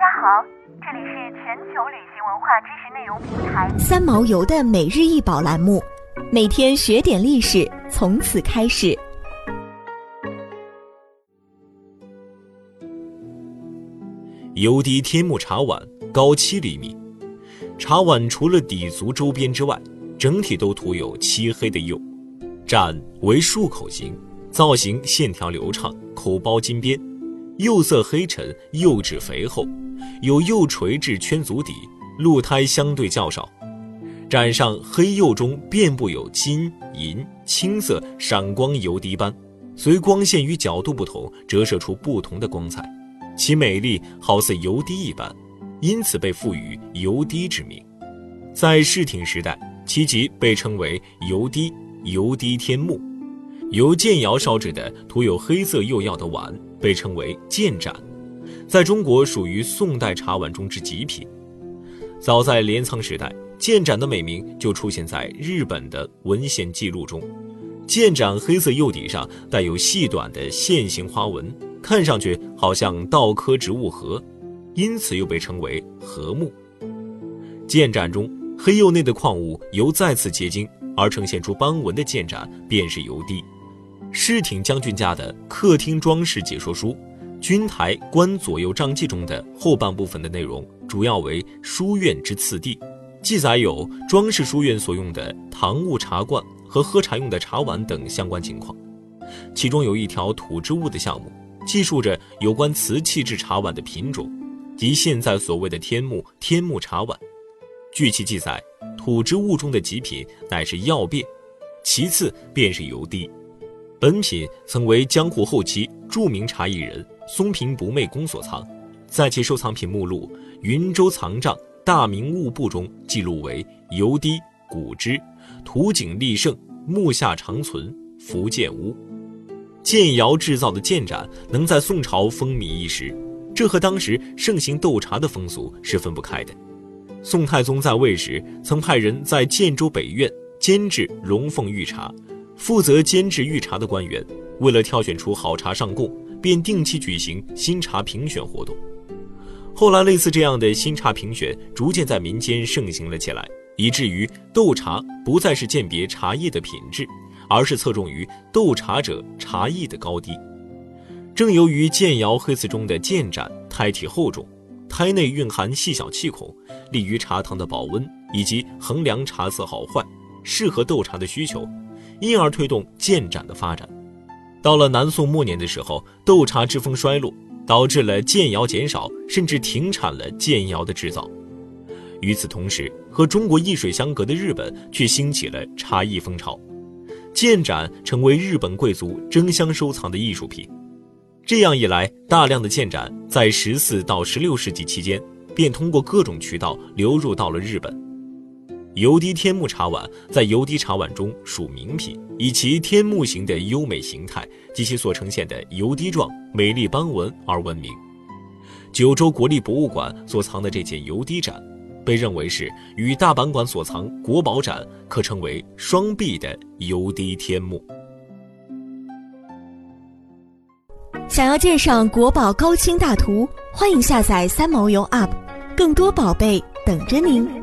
家好，这里是全球旅行文化知识内容平台三毛游的每日一宝栏目，每天学点历史，从此开始。油滴天目茶碗高七厘米，茶碗除了底足周边之外，整体都涂有漆黑的釉，盏为漱口形，造型线条流畅，口包金边，釉色黑沉，釉质肥厚，有釉垂至圈足底，露胎相对较少。盏上黑釉中遍布有金银青色闪光油滴斑，随光线与角度不同，折射出不同的光彩。其美丽好似油滴一般，因此被赋予油滴之名。在世挺时代，其即被称为油滴、油滴天目。由建窑烧制的涂有黑色釉药的碗被称为建盏，在中国属于宋代茶碗中之极品。早在镰仓时代，建盏的美名就出现在日本的文献记录中。建盏黑色釉底上带有细短的线形花纹。看上去好像稻科植物荷，因此又被称为禾木。建盏中黑釉内的矿物由再次结晶而呈现出斑纹的建盏，便是油滴。世挺将军家的客厅装饰解说书《君台观左右帐记》中的后半部分的内容，主要为书院之次第，记载有装饰书院所用的堂物茶罐和喝茶用的茶碗等相关情况，其中有一条土之物的项目。记述着有关瓷器制茶碗的品种，即现在所谓的天目天目茶碗。据其记载，土之物中的极品乃是药变，其次便是油滴。本品曾为江户后期著名茶艺人松平不昧公所藏，在其收藏品目录《云州藏账大明物部》中记录为油滴古之土景立盛木下长存福建屋。建窑制造的建盏能在宋朝风靡一时，这和当时盛行斗茶的风俗是分不开的。宋太宗在位时，曾派人在建州北苑监制龙凤御茶，负责监制御茶的官员，为了挑选出好茶上供，便定期举行新茶评选活动。后来，类似这样的新茶评选逐渐在民间盛行了起来，以至于斗茶不再是鉴别茶叶的品质。而是侧重于斗茶者茶艺的高低。正由于建窑黑瓷中的建盏胎体厚重，胎内蕴含细小气孔，利于茶汤的保温以及衡量茶色好坏，适合斗茶的需求，因而推动建盏的发展。到了南宋末年的时候，斗茶之风衰落，导致了建窑减少，甚至停产了建窑的制造。与此同时，和中国一水相隔的日本却兴起了茶艺风潮。建盏成为日本贵族争相收藏的艺术品，这样一来，大量的建盏在十四到十六世纪期间便通过各种渠道流入到了日本。油滴天目茶碗在油滴茶碗中属名品，以其天目形的优美形态及其所呈现的油滴状美丽斑纹而闻名。九州国立博物馆所藏的这件油滴盏。被认为是与大阪馆所藏国宝盏可称为双璧的油滴天目。想要鉴赏国宝高清大图，欢迎下载三毛游 App，更多宝贝等着您。